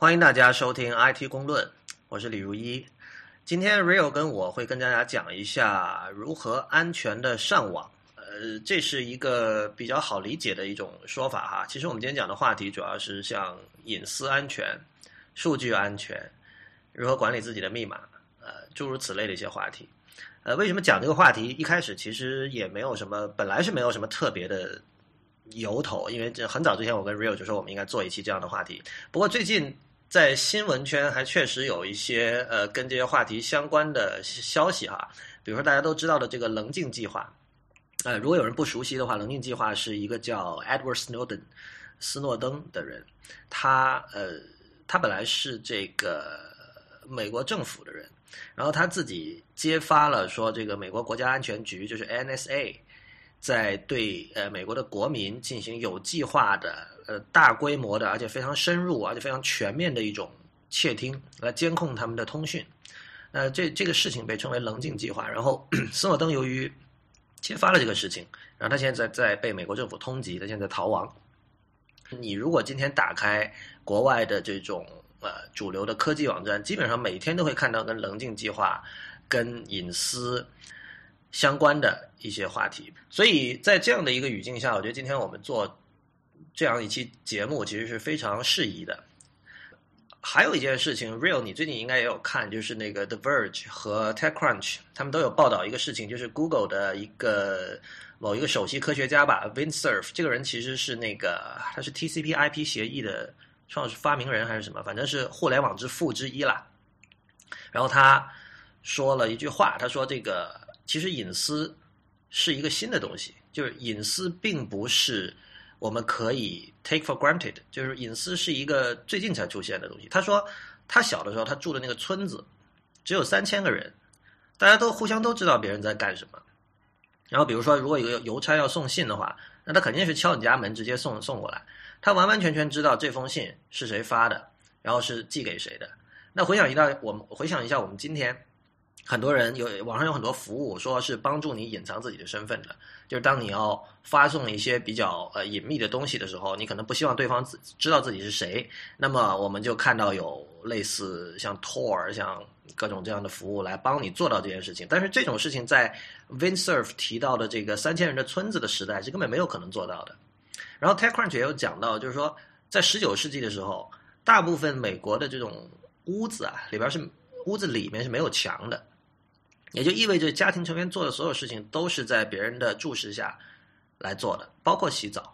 欢迎大家收听 IT 公论，我是李如一。今天 Rio 跟我会跟大家讲一下如何安全的上网。呃，这是一个比较好理解的一种说法哈。其实我们今天讲的话题主要是像隐私安全、数据安全、如何管理自己的密码，呃，诸如此类的一些话题。呃，为什么讲这个话题？一开始其实也没有什么，本来是没有什么特别的由头，因为这很早之前我跟 Rio 就说我们应该做一期这样的话题。不过最近。在新闻圈还确实有一些呃跟这些话题相关的消息哈，比如说大家都知道的这个棱镜计划，呃，如果有人不熟悉的话，棱镜计划是一个叫 Edward Snowden 斯诺登的人，他呃他本来是这个美国政府的人，然后他自己揭发了说这个美国国家安全局就是 NSA 在对呃美国的国民进行有计划的。呃，大规模的，而且非常深入，而且非常全面的一种窃听来监控他们的通讯。呃，这这个事情被称为“棱镜计划”。然后，斯诺登由于揭发了这个事情，然后他现在在被美国政府通缉，他现在逃亡。你如果今天打开国外的这种呃主流的科技网站，基本上每天都会看到跟棱镜计划、跟隐私相关的一些话题。所以在这样的一个语境下，我觉得今天我们做。这样一期节目其实是非常适宜的。还有一件事情，Real，你最近应该也有看，就是那个 The Verge 和 TechCrunch 他们都有报道一个事情，就是 Google 的一个某一个首席科学家吧，Vint Cerf，这个人其实是那个他是 TCP/IP 协议的创始发明人还是什么，反正是互联网之父之一啦。然后他说了一句话，他说：“这个其实隐私是一个新的东西，就是隐私并不是。”我们可以 take for granted，就是隐私是一个最近才出现的东西。他说，他小的时候他住的那个村子只有三千个人，大家都互相都知道别人在干什么。然后比如说，如果有个邮差要送信的话，那他肯定是敲你家门直接送送过来。他完完全全知道这封信是谁发的，然后是寄给谁的。那回想一下，我们回想一下，我们今天。很多人有网上有很多服务，说是帮助你隐藏自己的身份的。就是当你要发送一些比较呃隐秘的东西的时候，你可能不希望对方知知道自己是谁。那么我们就看到有类似像 Tor 像各种这样的服务来帮你做到这件事情。但是这种事情在 Vinsurf 提到的这个三千人的村子的时代是根本没有可能做到的。然后 TechCrunch 也有讲到，就是说在十九世纪的时候，大部分美国的这种屋子啊里边是屋子里面是没有墙的。也就意味着家庭成员做的所有事情都是在别人的注视下来做的，包括洗澡。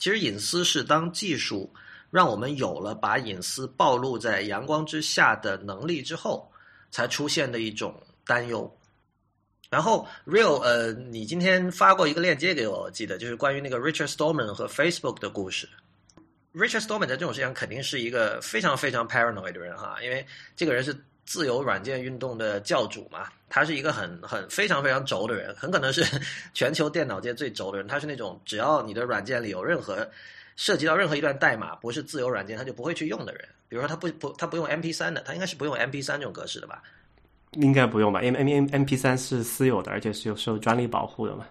其实隐私是当技术让我们有了把隐私暴露在阳光之下的能力之后，才出现的一种担忧。然后，Real，呃，你今天发过一个链接给我，我记得就是关于那个 Richard Stallman 和 Facebook 的故事。Richard Stallman 在这种事情上肯定是一个非常非常 paranoid 的人哈，因为这个人是。自由软件运动的教主嘛，他是一个很很非常非常轴的人，很可能是 全球电脑界最轴的人。他是那种只要你的软件里有任何涉及到任何一段代码不是自由软件，他就不会去用的人。比如说他不不他不用 MP 三的，他应该是不用 MP 三这种格式的吧？应该不用吧？因为 M M MP 三是私有的，而且是有受专利保护的嘛。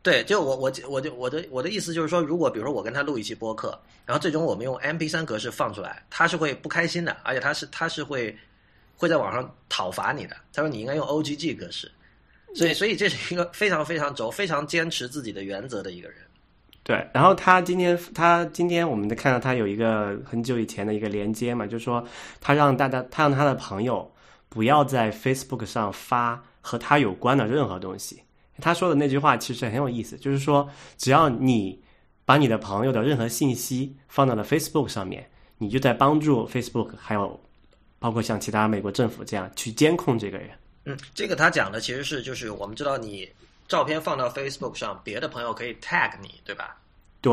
对，就我我我就我的我的意思就是说，如果比如说我跟他录一期播客，然后最终我们用 MP 三格式放出来，他是会不开心的，而且他是他是会。会在网上讨伐你的。他说你应该用 OGG 格式，所以所以这是一个非常非常轴、非常坚持自己的原则的一个人。对，然后他今天他今天我们看到他有一个很久以前的一个连接嘛，就是说他让大家他让他的朋友不要在 Facebook 上发和他有关的任何东西。他说的那句话其实很有意思，就是说只要你把你的朋友的任何信息放到了 Facebook 上面，你就在帮助 Facebook 还有。包括像其他美国政府这样去监控这个人，嗯，这个他讲的其实是就是我们知道你照片放到 Facebook 上，别的朋友可以 tag 你，对吧？对，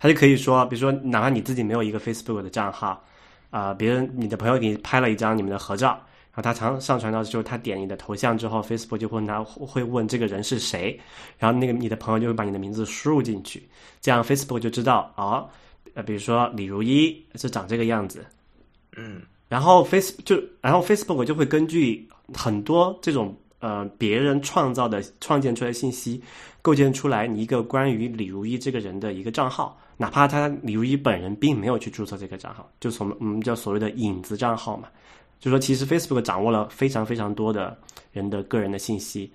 他就可以说，比如说哪怕你自己没有一个 Facebook 的账号，啊，别人你的朋友给你拍了一张你们的合照，然后他常上传到之后，他点你的头像之后，Facebook 就会拿会问这个人是谁，然后那个你的朋友就会把你的名字输入进去，这样 Facebook 就知道哦，呃，比如说李如一是长这个样子，嗯。然后 Face 就，然后 Facebook 就会根据很多这种呃别人创造的创建出来信息，构建出来你一个关于李如一这个人的一个账号，哪怕他李如一本人并没有去注册这个账号，就从我们叫所谓的影子账号嘛，就说其实 Facebook 掌握了非常非常多的人的个人的信息，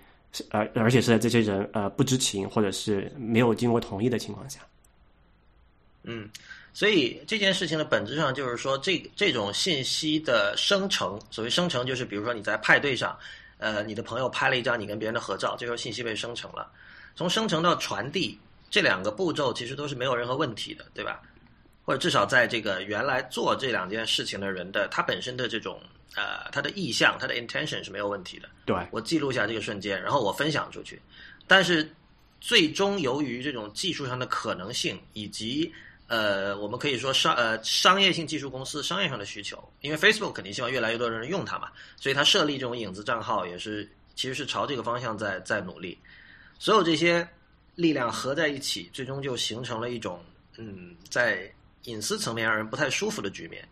而而且是在这些人呃不知情或者是没有经过同意的情况下。嗯，所以这件事情的本质上就是说，这这种信息的生成，所谓生成，就是比如说你在派对上，呃，你的朋友拍了一张你跟别人的合照，这时候信息被生成了。从生成到传递这两个步骤，其实都是没有任何问题的，对吧？或者至少在这个原来做这两件事情的人的他本身的这种呃他的意向，他的 intention 是没有问题的。对我记录下这个瞬间，然后我分享出去，但是最终由于这种技术上的可能性以及呃，我们可以说商呃商业性技术公司商业上的需求，因为 Facebook 肯定希望越来越多的人用它嘛，所以它设立这种影子账号也是其实是朝这个方向在在努力。所有这些力量合在一起，最终就形成了一种嗯，在隐私层面让人不太舒服的局面。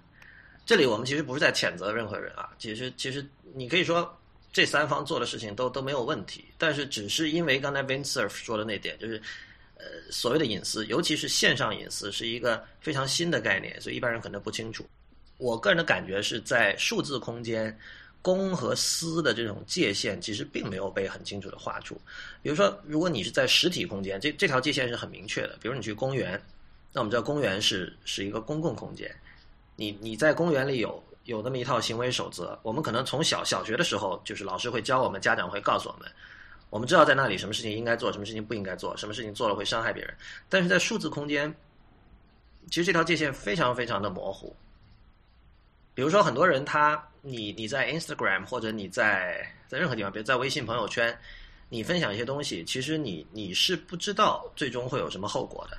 这里我们其实不是在谴责任何人啊，其实其实你可以说这三方做的事情都都没有问题，但是只是因为刚才 Vince 说的那点，就是呃所谓的隐私，尤其是线上隐私是一个非常新的概念，所以一般人可能不清楚。我个人的感觉是在数字空间。公和私的这种界限其实并没有被很清楚的画出。比如说，如果你是在实体空间，这这条界限是很明确的。比如你去公园，那我们知道公园是是一个公共空间，你你在公园里有有那么一套行为守则。我们可能从小小学的时候，就是老师会教我们，家长会告诉我们，我们知道在那里什么事情应该做，什么事情不应该做，什么事情做了会伤害别人。但是在数字空间，其实这条界限非常非常的模糊。比如说，很多人他。你你在 Instagram 或者你在在任何地方，比如在微信朋友圈，你分享一些东西，其实你你是不知道最终会有什么后果的。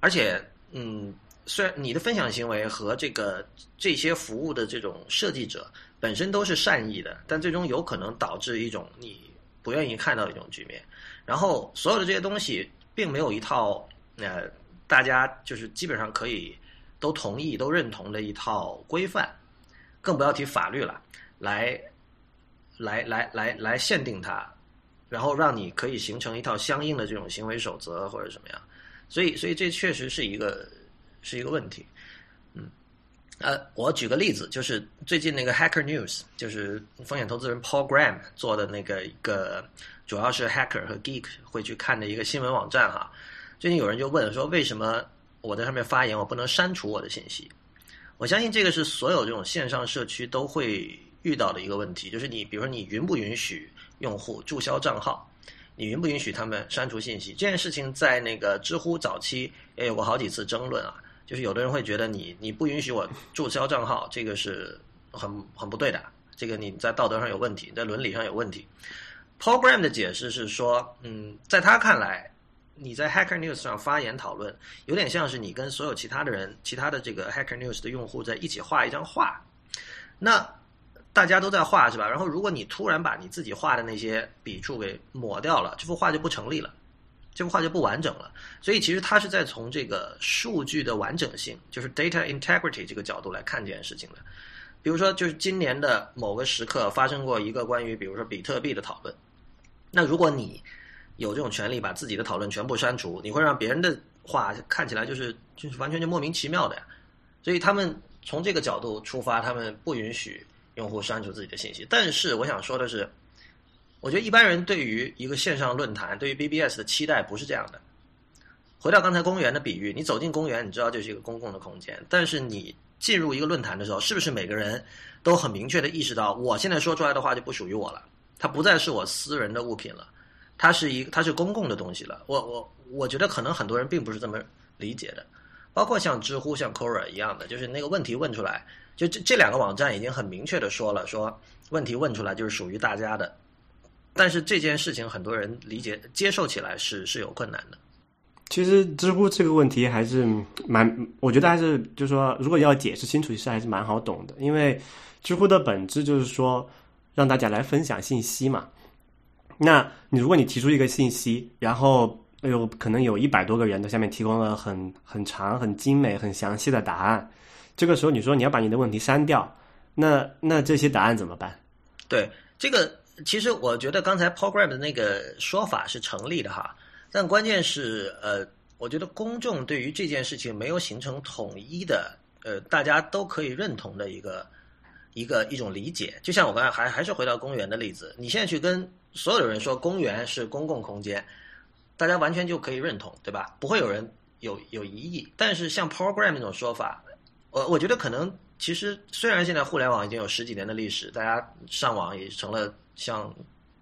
而且，嗯，虽然你的分享行为和这个这些服务的这种设计者本身都是善意的，但最终有可能导致一种你不愿意看到的一种局面。然后，所有的这些东西并没有一套呃大家就是基本上可以都同意、都认同的一套规范。更不要提法律了，来，来来来来限定它，然后让你可以形成一套相应的这种行为守则或者什么样，所以所以这确实是一个是一个问题，嗯，呃，我举个例子，就是最近那个 Hacker News，就是风险投资人 Paul Graham 做的那个一个主要是 Hacker 和 Geek 会去看的一个新闻网站哈，最近有人就问说，为什么我在上面发言，我不能删除我的信息？我相信这个是所有这种线上社区都会遇到的一个问题，就是你，比如说你允不允许用户注销账号，你允不允许他们删除信息？这件事情在那个知乎早期也有过好几次争论啊，就是有的人会觉得你你不允许我注销账号，这个是很很不对的，这个你在道德上有问题，在伦理上有问题。Program 的解释是说，嗯，在他看来。你在 Hacker News 上发言讨论，有点像是你跟所有其他的人、其他的这个 Hacker News 的用户在一起画一张画。那大家都在画是吧？然后如果你突然把你自己画的那些笔触给抹掉了，这幅画就不成立了，这幅画就不完整了。所以其实他是在从这个数据的完整性，就是 data integrity 这个角度来看这件事情的。比如说，就是今年的某个时刻发生过一个关于，比如说比特币的讨论。那如果你有这种权利把自己的讨论全部删除，你会让别人的话看起来就是就是完全就莫名其妙的呀。所以他们从这个角度出发，他们不允许用户删除自己的信息。但是我想说的是，我觉得一般人对于一个线上论坛，对于 BBS 的期待不是这样的。回到刚才公园的比喻，你走进公园，你知道这是一个公共的空间，但是你进入一个论坛的时候，是不是每个人都很明确的意识到，我现在说出来的话就不属于我了，它不再是我私人的物品了。它是一，它是公共的东西了。我我我觉得可能很多人并不是这么理解的，包括像知乎、像 Quora 一样的，就是那个问题问出来，就这这两个网站已经很明确的说了，说问题问出来就是属于大家的。但是这件事情很多人理解接受起来是是有困难的。其实知乎这个问题还是蛮，我觉得还是就是说，如果要解释清楚，其实还是蛮好懂的。因为知乎的本质就是说让大家来分享信息嘛。那你如果你提出一个信息，然后有可能有一百多个人在下面提供了很很长、很精美、很详细的答案，这个时候你说你要把你的问题删掉，那那这些答案怎么办？对，这个其实我觉得刚才 program 的那个说法是成立的哈，但关键是呃，我觉得公众对于这件事情没有形成统一的呃，大家都可以认同的一个一个一种理解。就像我刚才还还是回到公园的例子，你现在去跟所有的人说公园是公共空间，大家完全就可以认同，对吧？不会有人有有疑义。但是像 program 那种说法，我我觉得可能。其实，虽然现在互联网已经有十几年的历史，大家上网也成了像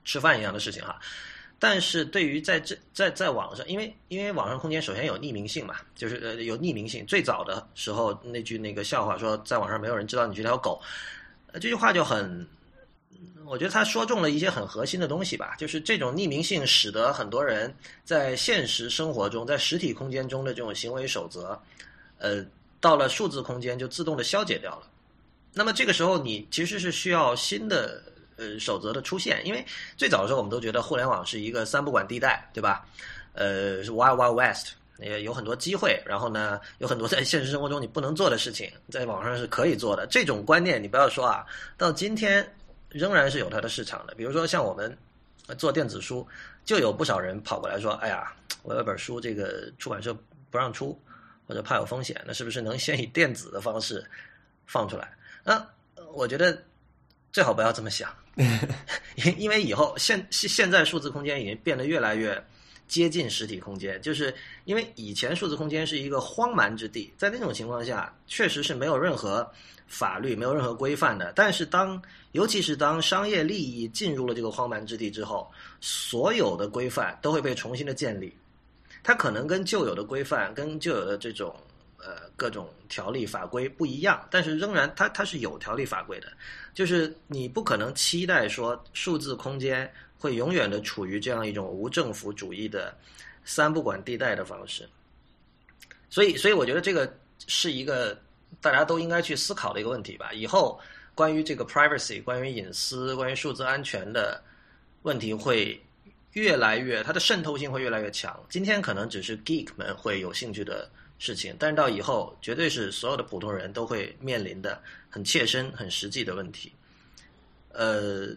吃饭一样的事情哈，但是对于在这在在网上，因为因为网上空间首先有匿名性嘛，就是呃有匿名性。最早的时候那句那个笑话说，在网上没有人知道你是条狗，这句话就很，我觉得他说中了一些很核心的东西吧，就是这种匿名性使得很多人在现实生活中，在实体空间中的这种行为守则，呃。到了数字空间就自动的消解掉了，那么这个时候你其实是需要新的呃守则的出现，因为最早的时候我们都觉得互联网是一个三不管地带，对吧？呃，是 Wild Wild West，也有很多机会，然后呢有很多在现实生活中你不能做的事情，在网上是可以做的。这种观念你不要说啊，到今天仍然是有它的市场的。比如说像我们做电子书，就有不少人跑过来说：“哎呀，我有本书，这个出版社不让出。”或者怕有风险，那是不是能先以电子的方式放出来？那我觉得最好不要这么想，因因为以后现现在数字空间已经变得越来越接近实体空间，就是因为以前数字空间是一个荒蛮之地，在那种情况下确实是没有任何法律、没有任何规范的。但是当尤其是当商业利益进入了这个荒蛮之地之后，所有的规范都会被重新的建立。它可能跟旧有的规范、跟旧有的这种呃各种条例法规不一样，但是仍然它它是有条例法规的，就是你不可能期待说数字空间会永远的处于这样一种无政府主义的三不管地带的方式。所以，所以我觉得这个是一个大家都应该去思考的一个问题吧。以后关于这个 privacy、关于隐私、关于数字安全的问题会。越来越，它的渗透性会越来越强。今天可能只是 geek 们会有兴趣的事情，但是到以后，绝对是所有的普通人都会面临的很切身、很实际的问题。呃，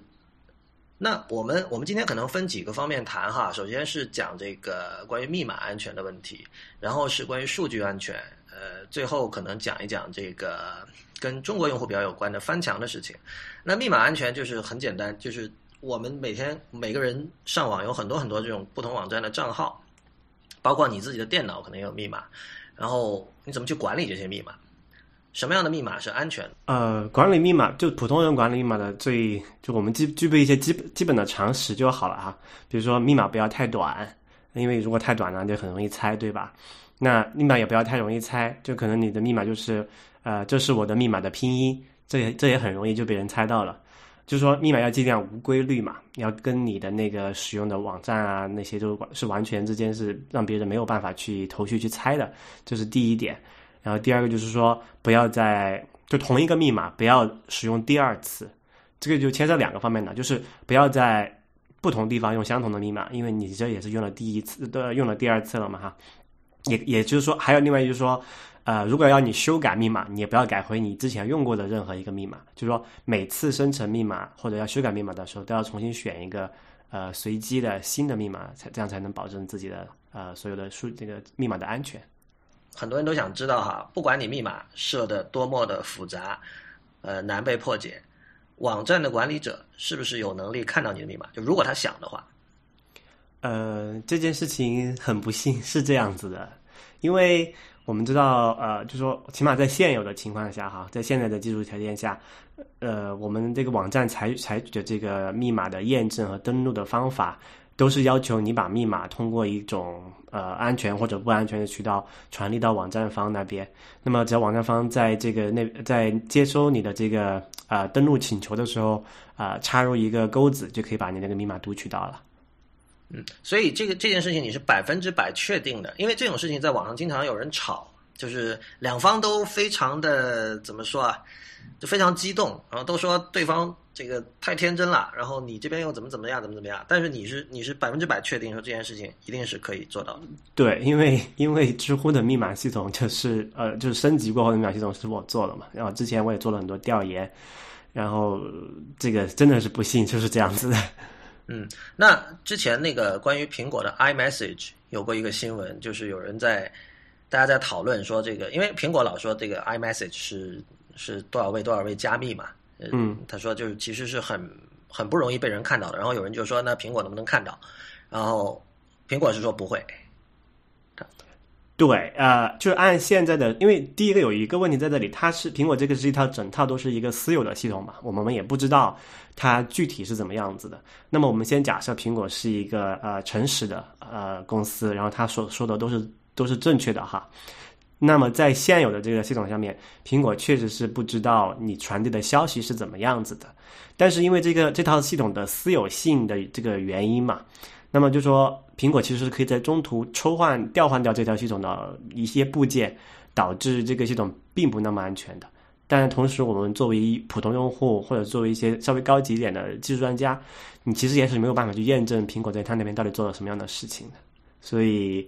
那我们我们今天可能分几个方面谈哈。首先是讲这个关于密码安全的问题，然后是关于数据安全，呃，最后可能讲一讲这个跟中国用户比较有关的翻墙的事情。那密码安全就是很简单，就是。我们每天每个人上网有很多很多这种不同网站的账号，包括你自己的电脑可能也有密码，然后你怎么去管理这些密码？什么样的密码是安全？呃，管理密码就普通人管理密码的最就我们具具备一些基基本的常识就好了哈。比如说密码不要太短，因为如果太短了就很容易猜，对吧？那密码也不要太容易猜，就可能你的密码就是呃这是我的密码的拼音，这也这也很容易就被人猜到了。就是说，密码要尽量无规律嘛，要跟你的那个使用的网站啊那些都是完全之间是让别人没有办法去头绪去猜的，这是第一点。然后第二个就是说，不要在就同一个密码不要使用第二次，这个就牵涉两个方面的，就是不要在不同地方用相同的密码，因为你这也是用了第一次的用了第二次了嘛哈。也也就是说，还有另外就是说。呃，如果要你修改密码，你也不要改回你之前用过的任何一个密码。就是说，每次生成密码或者要修改密码的时候，都要重新选一个呃随机的新的密码，才这样才能保证自己的呃所有的数这个密码的安全。很多人都想知道哈，不管你密码设的多么的复杂，呃难被破解，网站的管理者是不是有能力看到你的密码？就如果他想的话，呃，这件事情很不幸是这样子的，因为。我们知道，呃，就说起码在现有的情况下，哈，在现在的技术条件下，呃，我们这个网站采采取的这个密码的验证和登录的方法，都是要求你把密码通过一种呃安全或者不安全的渠道传递到网站方那边。那么，只要网站方在这个那在接收你的这个啊登录请求的时候啊插入一个钩子，就可以把你那个密码读取到了。嗯，所以这个这件事情你是百分之百确定的，因为这种事情在网上经常有人吵，就是两方都非常的怎么说啊，就非常激动，然后都说对方这个太天真了，然后你这边又怎么怎么样，怎么怎么样，但是你是你是百分之百确定说这件事情一定是可以做到的。对，因为因为知乎的密码系统就是呃就是升级过后的密码系统是我做的嘛，然后之前我也做了很多调研。然后这个真的是不幸就是这样子的。嗯，那之前那个关于苹果的 iMessage 有过一个新闻，就是有人在大家在讨论说这个，因为苹果老说这个 iMessage 是是多少位多少位加密嘛，嗯，他说就是其实是很很不容易被人看到的。然后有人就说那苹果能不能看到？然后苹果是说不会。对，呃，就是按现在的，因为第一个有一个问题在这里，它是苹果这个是一套整套都是一个私有的系统嘛，我们也不知道它具体是怎么样子的。那么我们先假设苹果是一个呃诚实的呃公司，然后他所说的都是都是正确的哈。那么在现有的这个系统下面，苹果确实是不知道你传递的消息是怎么样子的。但是因为这个这套系统的私有性的这个原因嘛。那么就说，苹果其实是可以在中途抽换、调换掉这条系统的一些部件，导致这个系统并不那么安全的。但同时，我们作为普通用户或者作为一些稍微高级一点的技术专家，你其实也是没有办法去验证苹果在他那边到底做了什么样的事情的。所以，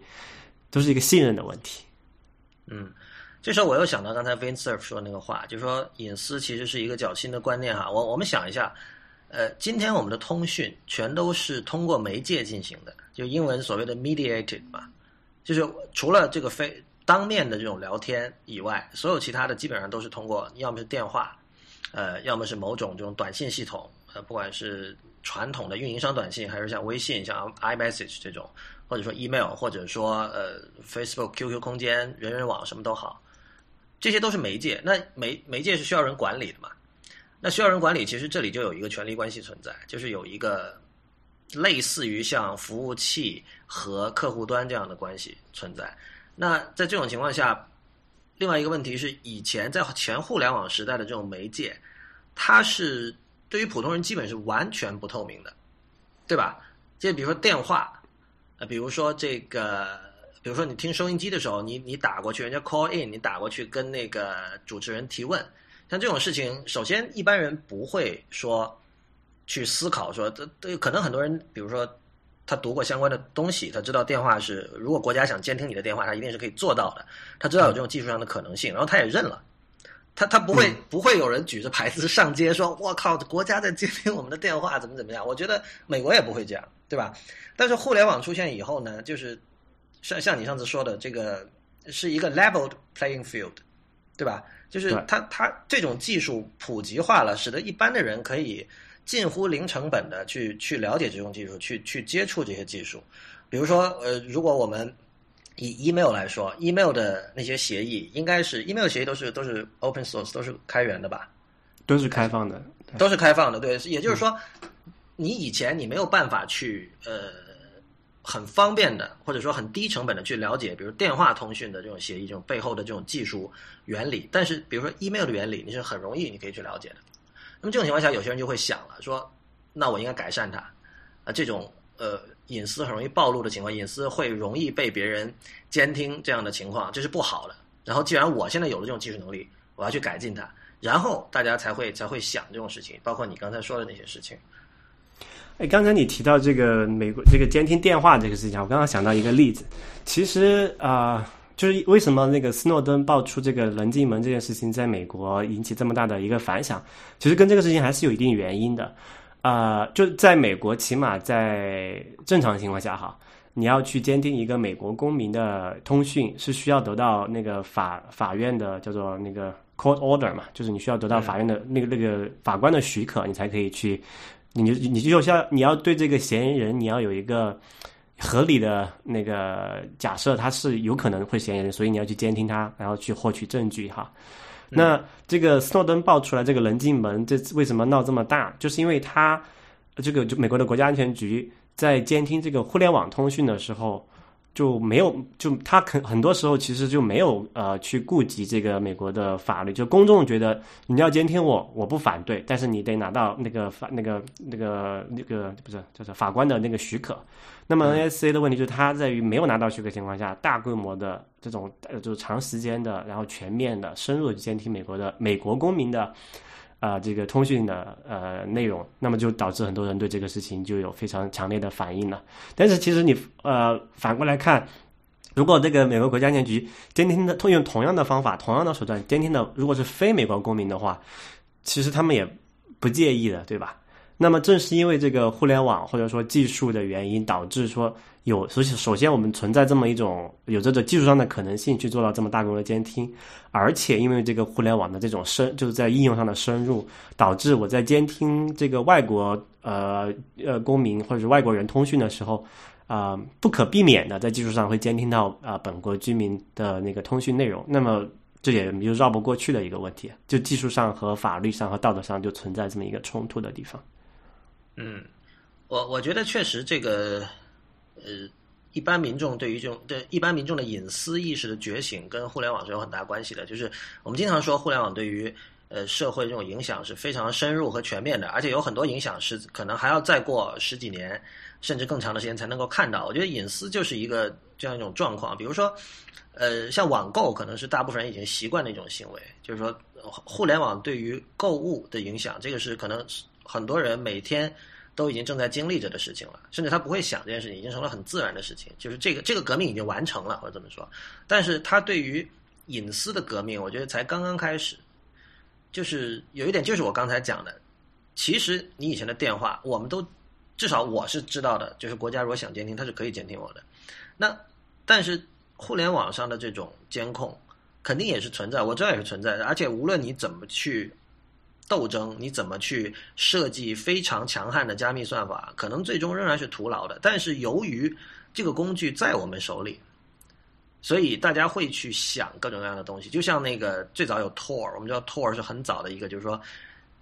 都是一个信任的问题。嗯，这时候我又想到刚才 v i n s e r f 说的那个话，就是说隐私其实是一个较新的观念哈。我我们想一下。呃，今天我们的通讯全都是通过媒介进行的，就英文所谓的 mediated 嘛，就是除了这个非当面的这种聊天以外，所有其他的基本上都是通过要么是电话，呃，要么是某种这种短信系统，呃，不管是传统的运营商短信，还是像微信、像 iMessage 这种，或者说 email，或者说呃 Facebook、QQ 空间、人人网什么都好，这些都是媒介。那媒媒介是需要人管理的嘛？那需要人管理，其实这里就有一个权力关系存在，就是有一个类似于像服务器和客户端这样的关系存在。那在这种情况下，另外一个问题是，以前在前互联网时代的这种媒介，它是对于普通人基本是完全不透明的，对吧？就比如说电话，呃，比如说这个，比如说你听收音机的时候，你你打过去，人家 call in，你打过去跟那个主持人提问。像这种事情，首先一般人不会说去思考说，这这可能很多人，比如说他读过相关的东西，他知道电话是如果国家想监听你的电话，他一定是可以做到的。他知道有这种技术上的可能性，然后他也认了。他他不会不会有人举着牌子上街说：“我靠，国家在监听我们的电话，怎么怎么样？”我觉得美国也不会这样，对吧？但是互联网出现以后呢，就是像像你上次说的，这个是一个 leveled playing field，对吧？就是它，它这种技术普及化了，使得一般的人可以近乎零成本的去去了解这种技术，去去接触这些技术。比如说，呃，如果我们以 email 来说，email 的那些协议，应该是 email 协议都是都是 open source，都是开源的吧？都是开放的，都是开放的。对，也就是说，你以前你没有办法去呃。很方便的，或者说很低成本的去了解，比如电话通讯的这种协议，这种背后的这种技术原理。但是，比如说 email 的原理，你是很容易你可以去了解的。那么这种情况下，有些人就会想了，说，那我应该改善它。啊，这种呃隐私很容易暴露的情况，隐私会容易被别人监听这样的情况，这是不好的。然后，既然我现在有了这种技术能力，我要去改进它，然后大家才会才会想这种事情，包括你刚才说的那些事情。哎，刚才你提到这个美国这个监听电话这个事情，我刚刚想到一个例子。其实啊，就是为什么那个斯诺登爆出这个棱镜门这件事情，在美国引起这么大的一个反响，其实跟这个事情还是有一定原因的。啊，就在美国，起码在正常情况下哈，你要去监听一个美国公民的通讯，是需要得到那个法法院的叫做那个 court order 嘛，就是你需要得到法院的那个那个法官的许可，你才可以去。你就你就像你要对这个嫌疑人，你要有一个合理的那个假设，他是有可能会嫌疑人，所以你要去监听他，然后去获取证据哈。那这个斯诺登爆出来这个棱镜门，这为什么闹这么大？就是因为他这个就美国的国家安全局在监听这个互联网通讯的时候。就没有，就他肯很多时候其实就没有呃去顾及这个美国的法律，就公众觉得你要监听我，我不反对，但是你得拿到那个法那个那个那个不是就是法官的那个许可。那么 NSA 的问题就是它在于没有拿到许可情况下，大规模的这种呃就是长时间的，然后全面的深入监听美国的美国公民的。啊，这个通讯的呃内容，那么就导致很多人对这个事情就有非常强烈的反应了。但是其实你呃反过来看，如果这个美国国家安全局监听的通用同样的方法、同样的手段监听的，如果是非美国公民的话，其实他们也不介意的，对吧？那么正是因为这个互联网或者说技术的原因，导致说有，首先首先我们存在这么一种有这种技术上的可能性去做到这么大规模的监听，而且因为这个互联网的这种深，就是在应用上的深入，导致我在监听这个外国呃呃公民或者是外国人通讯的时候，啊不可避免的在技术上会监听到啊本国居民的那个通讯内容，那么这也就绕不过去的一个问题，就技术上和法律上和道德上就存在这么一个冲突的地方。嗯，我我觉得确实这个，呃，一般民众对于这种对一般民众的隐私意识的觉醒，跟互联网是有很大关系的。就是我们经常说，互联网对于呃社会这种影响是非常深入和全面的，而且有很多影响是可能还要再过十几年甚至更长的时间才能够看到。我觉得隐私就是一个这样一种状况。比如说，呃，像网购可能是大部分人已经习惯的一种行为，就是说，互联网对于购物的影响，这个是可能很多人每天。都已经正在经历着的事情了，甚至他不会想这件事情，已经成了很自然的事情。就是这个这个革命已经完成了，或者这么说。但是他对于隐私的革命，我觉得才刚刚开始。就是有一点，就是我刚才讲的，其实你以前的电话，我们都至少我是知道的，就是国家如果想监听，它是可以监听我的。那但是互联网上的这种监控，肯定也是存在，我知道也是存在的。而且无论你怎么去。斗争，你怎么去设计非常强悍的加密算法？可能最终仍然是徒劳的。但是由于这个工具在我们手里，所以大家会去想各种各样的东西。就像那个最早有 Tor，我们知道 Tor 是很早的一个，就是说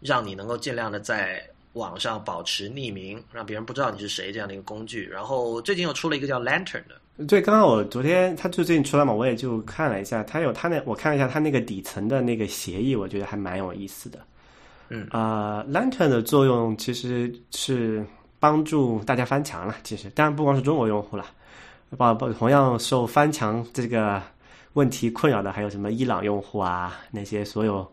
让你能够尽量的在网上保持匿名，让别人不知道你是谁这样的一个工具。然后最近又出了一个叫 Lantern 的。对，刚刚我昨天他就最近出来嘛，我也就看了一下，他有他那我看了一下他那个底层的那个协议，我觉得还蛮有意思的。嗯啊，Lantern 的作用其实是帮助大家翻墙了。其实，当然不光是中国用户了，包包同样受翻墙这个问题困扰的，还有什么伊朗用户啊，那些所有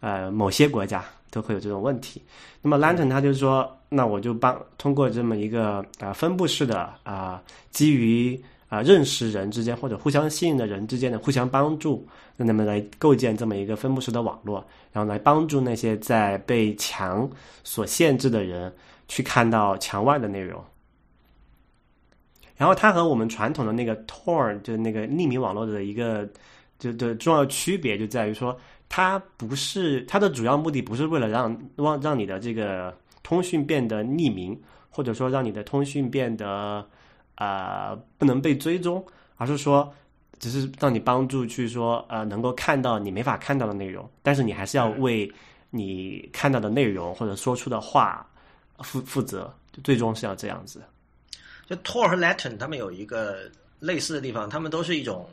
呃某些国家都会有这种问题。那么 Lantern 它就是说，那我就帮通过这么一个啊分布式的啊基于。啊，认识人之间或者互相信任的人之间的互相帮助，那么来构建这么一个分布式的网络，然后来帮助那些在被墙所限制的人去看到墙外的内容。然后它和我们传统的那个 Tor 就那个匿名网络的一个就的重要区别就在于说，它不是它的主要目的不是为了让让让你的这个通讯变得匿名，或者说让你的通讯变得。呃，不能被追踪，而是说，只是让你帮助去说，呃，能够看到你没法看到的内容，但是你还是要为你看到的内容或者说出的话负负责，最终是要这样子。就 Tor 和 Latin 他们有一个类似的地方，他们都是一种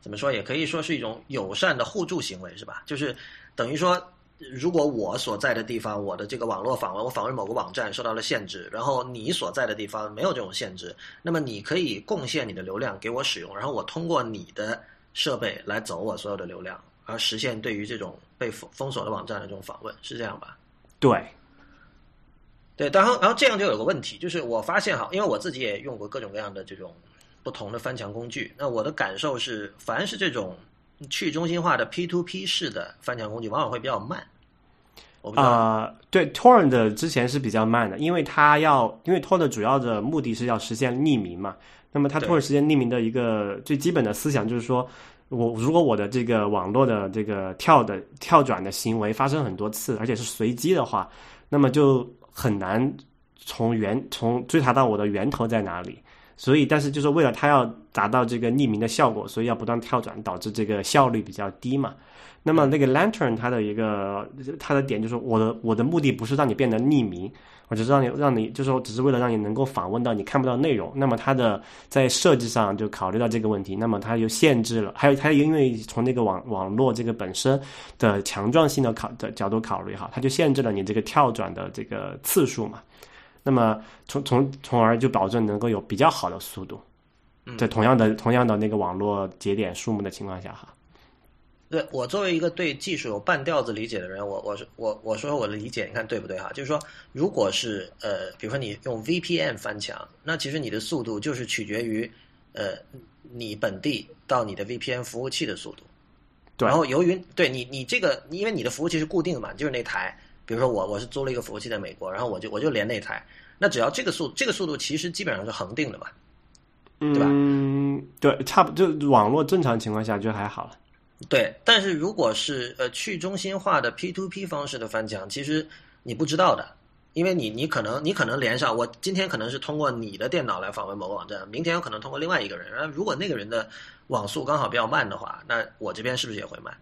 怎么说，也可以说是一种友善的互助行为，是吧？就是等于说。如果我所在的地方，我的这个网络访问，我访问某个网站受到了限制，然后你所在的地方没有这种限制，那么你可以贡献你的流量给我使用，然后我通过你的设备来走我所有的流量，而实现对于这种被封封锁的网站的这种访问，是这样吧？对，对，然后然后这样就有个问题，就是我发现哈，因为我自己也用过各种各样的这种不同的翻墙工具，那我的感受是，凡是这种。去中心化的 P to P 式的翻墙工具往往会比较慢。啊，对，Tor 的之前是比较慢的，因为它要，因为 Tor 的主要的目的是要实现匿名嘛。那么它 Tor 实现匿名的一个最基本的思想就是说，我如果我的这个网络的这个跳的跳转的行为发生很多次，而且是随机的话，那么就很难从源从追查到我的源头在哪里。所以，但是就是为了它要达到这个匿名的效果，所以要不断跳转，导致这个效率比较低嘛。那么那个 Lantern 它的一个它的点就是，我的我的目的不是让你变得匿名，我只是让你让你就是说，只是为了让你能够访问到你看不到内容。那么它的在设计上就考虑到这个问题，那么它就限制了，还有它因为从那个网网络这个本身的强壮性的考的角度考虑哈，它就限制了你这个跳转的这个次数嘛。那么从从从而就保证能够有比较好的速度，在同样的同样的那个网络节点数目的情况下哈。对我作为一个对技术有半吊子理解的人，我我是我我说我的理解，你看对不对哈？就是说，如果是呃，比如说你用 VPN 翻墙，那其实你的速度就是取决于呃你本地到你的 VPN 服务器的速度。对。然后由于对你你这个，因为你的服务器是固定的嘛，就是那台。比如说我我是租了一个服务器在美国，然后我就我就连那台，那只要这个速这个速度其实基本上是恒定的嘛，对吧？嗯，对，差不就网络正常情况下就还好了。对，但是如果是呃去中心化的 P to P 方式的翻墙，其实你不知道的，因为你你可能你可能连上，我今天可能是通过你的电脑来访问某个网站，明天有可能通过另外一个人，然后如果那个人的网速刚好比较慢的话，那我这边是不是也会慢？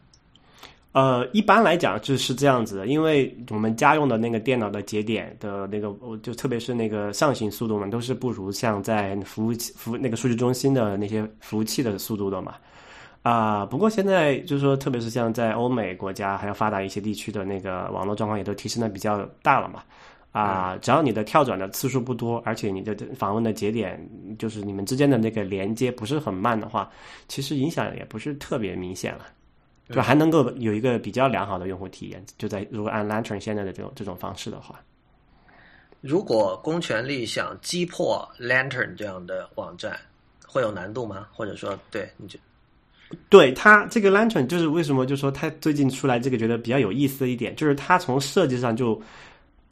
呃，一般来讲就是这样子的，因为我们家用的那个电脑的节点的那个，就特别是那个上行速度嘛，都是不如像在服务器服那个数据中心的那些服务器的速度的嘛。啊，不过现在就是说，特别是像在欧美国家还有发达一些地区的那个网络状况也都提升的比较大了嘛。啊，只要你的跳转的次数不多，而且你的访问的节点就是你们之间的那个连接不是很慢的话，其实影响也不是特别明显了。就还能够有一个比较良好的用户体验，就在如果按 Lantern 现在的这种这种方式的话，如果公权力想击破 Lantern 这样的网站，会有难度吗？或者说，对你就对它这个 Lantern 就是为什么就说它最近出来这个觉得比较有意思的一点，就是它从设计上就。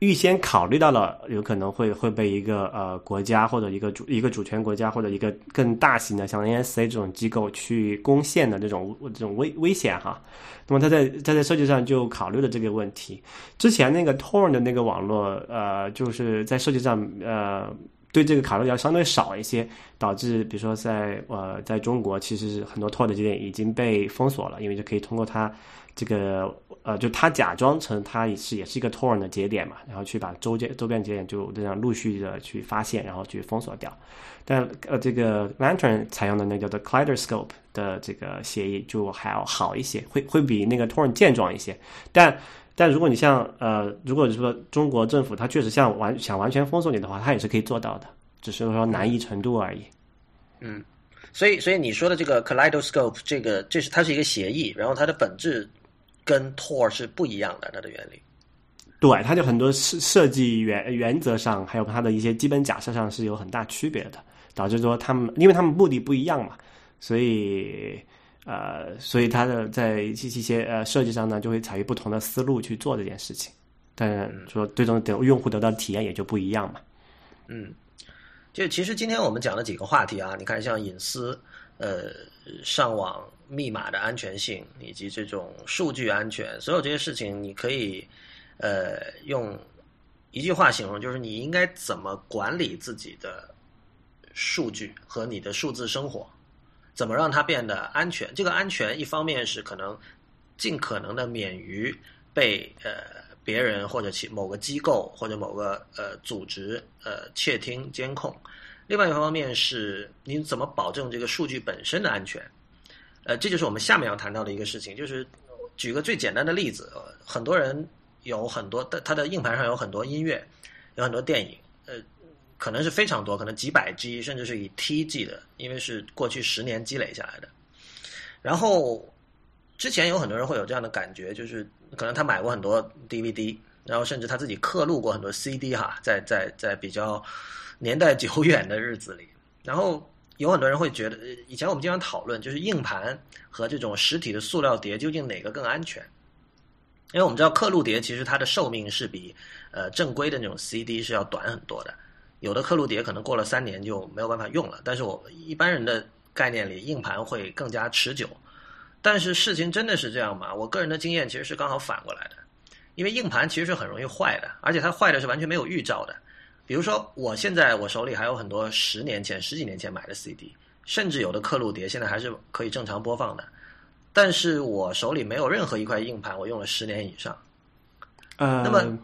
预先考虑到了有可能会会被一个呃国家或者一个主一个主权国家或者一个更大型的像 NSA 这种机构去攻陷的这种这种危危险哈，那么他在他在设计上就考虑了这个问题。之前那个 Tor 的那个网络呃就是在设计上呃对这个考虑要相对少一些，导致比如说在呃在中国其实很多 Tor 的节点已经被封锁了，因为就可以通过它。这个呃，就他假装成他也是也是一个 Torn 的节点嘛，然后去把周边周边节点就这样陆续的去发现，然后去封锁掉。但呃，这个 Lantern 采用的那个叫做 Kaleidoscope 的这个协议就还要好一些，会会比那个 Torn 健壮一些。但但如果你像呃，如果说中国政府他确实像完想完全封锁你的话，他也是可以做到的，只是说难易程度而已。嗯，所以所以你说的这个 Kaleidoscope 这个这是它是一个协议，然后它的本质。跟 Tor 是不一样的，它的原理。对，它就很多设设计原原则上，还有它的一些基本假设上是有很大区别的，导致说他们，因为他们目的不一样嘛，所以呃，所以它的在一些一些呃设计上呢，就会采用不同的思路去做这件事情，但说最终等用户得到的体验也就不一样嘛。嗯，就其实今天我们讲了几个话题啊，你看像隐私，呃，上网。密码的安全性以及这种数据安全，所有这些事情，你可以，呃，用一句话形容，就是你应该怎么管理自己的数据和你的数字生活，怎么让它变得安全？这个安全一方面是可能尽可能的免于被呃别人或者其某个机构或者某个呃组织呃窃听监控，另外一方面是你怎么保证这个数据本身的安全？呃，这就是我们下面要谈到的一个事情，就是举个最简单的例子，很多人有很多的，它的硬盘上有很多音乐，有很多电影，呃，可能是非常多，可能几百 G，甚至是以 T 计的，因为是过去十年积累下来的。然后之前有很多人会有这样的感觉，就是可能他买过很多 DVD，然后甚至他自己刻录过很多 CD 哈，在在在比较年代久远的日子里，然后。有很多人会觉得，以前我们经常讨论，就是硬盘和这种实体的塑料碟究竟哪个更安全？因为我们知道刻录碟其实它的寿命是比呃正规的那种 CD 是要短很多的，有的刻录碟可能过了三年就没有办法用了。但是我一般人的概念里，硬盘会更加持久。但是事情真的是这样吗？我个人的经验其实是刚好反过来的，因为硬盘其实是很容易坏的，而且它坏的是完全没有预兆的。比如说，我现在我手里还有很多十年前、十几年前买的 CD，甚至有的刻录碟现在还是可以正常播放的。但是我手里没有任何一块硬盘，我用了十年以上。呃，那么